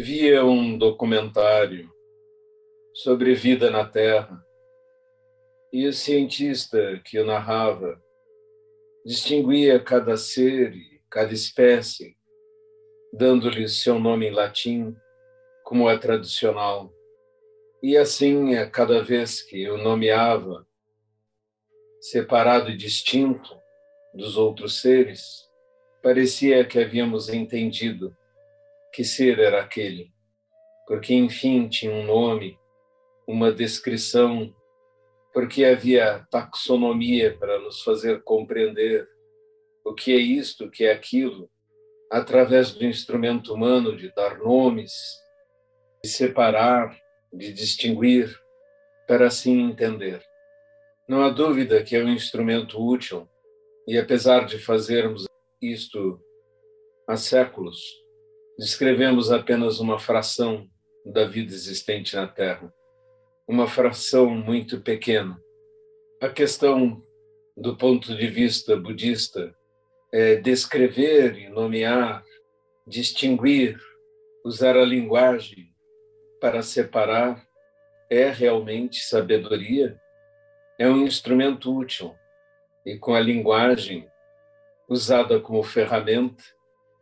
via um documentário sobre vida na Terra e o cientista que o narrava distinguia cada ser e cada espécie, dando-lhe seu nome em latim, como é tradicional. E assim, a cada vez que o nomeava, separado e distinto dos outros seres, parecia que havíamos entendido que ser era aquele, porque enfim tinha um nome, uma descrição, porque havia taxonomia para nos fazer compreender o que é isto, o que é aquilo, através do instrumento humano de dar nomes, de separar, de distinguir, para assim entender. Não há dúvida que é um instrumento útil, e apesar de fazermos isto há séculos, descrevemos apenas uma fração da vida existente na Terra, uma fração muito pequena. A questão, do ponto de vista budista, é descrever e nomear, distinguir, usar a linguagem para separar, é realmente sabedoria? É um instrumento útil e com a linguagem usada como ferramenta,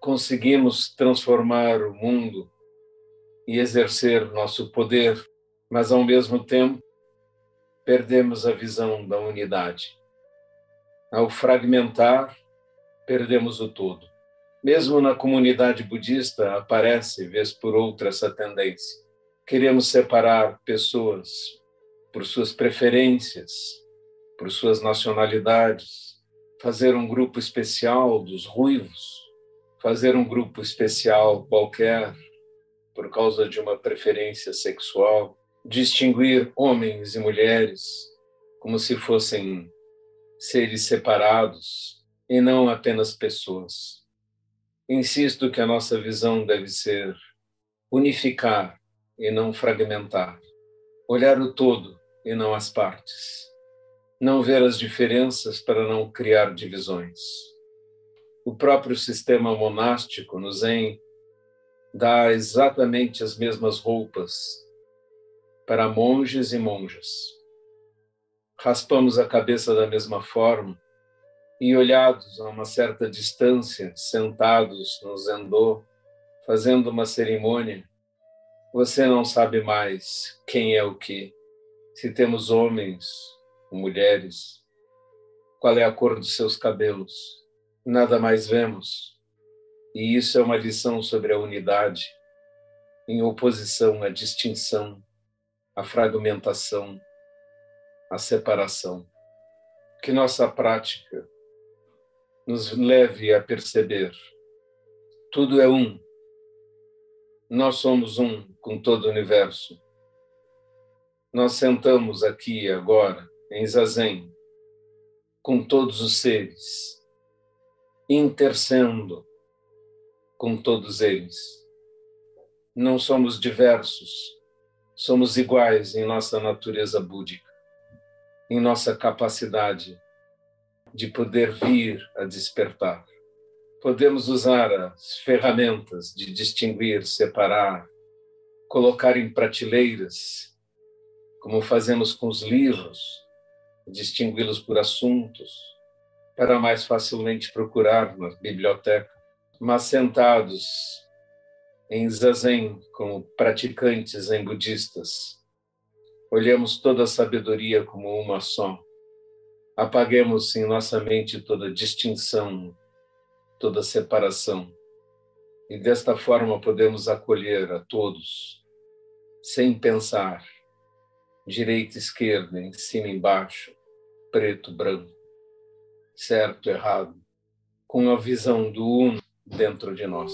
conseguimos transformar o mundo e exercer nosso poder, mas ao mesmo tempo perdemos a visão da unidade. Ao fragmentar, perdemos o todo. Mesmo na comunidade budista aparece, vez por outra, essa tendência. Queremos separar pessoas por suas preferências, por suas nacionalidades, fazer um grupo especial dos ruivos, fazer um grupo especial qualquer por causa de uma preferência sexual, distinguir homens e mulheres como se fossem seres separados e não apenas pessoas. Insisto que a nossa visão deve ser unificar e não fragmentar, olhar o todo e não as partes, não ver as diferenças para não criar divisões o próprio sistema monástico no Zen dá exatamente as mesmas roupas para monges e monjas. Raspamos a cabeça da mesma forma e, olhados a uma certa distância, sentados no zendô, fazendo uma cerimônia, você não sabe mais quem é o que, se temos homens ou mulheres, qual é a cor dos seus cabelos nada mais vemos. E isso é uma lição sobre a unidade, em oposição à distinção, à fragmentação, à separação. Que nossa prática nos leve a perceber tudo é um. Nós somos um com todo o universo. Nós sentamos aqui agora em Zazen com todos os seres intercendo com todos eles. Não somos diversos, somos iguais em nossa natureza búdica, em nossa capacidade de poder vir a despertar. Podemos usar as ferramentas de distinguir, separar, colocar em prateleiras, como fazemos com os livros, distingui-los por assuntos, para mais facilmente procurar na biblioteca, mas sentados em zazen como praticantes em budistas, olhemos toda a sabedoria como uma só. Apaguemos em nossa mente toda distinção, toda separação. E desta forma podemos acolher a todos, sem pensar, direita, esquerda, em cima, embaixo, preto, branco certo, errado, com a visão do uno dentro de nós.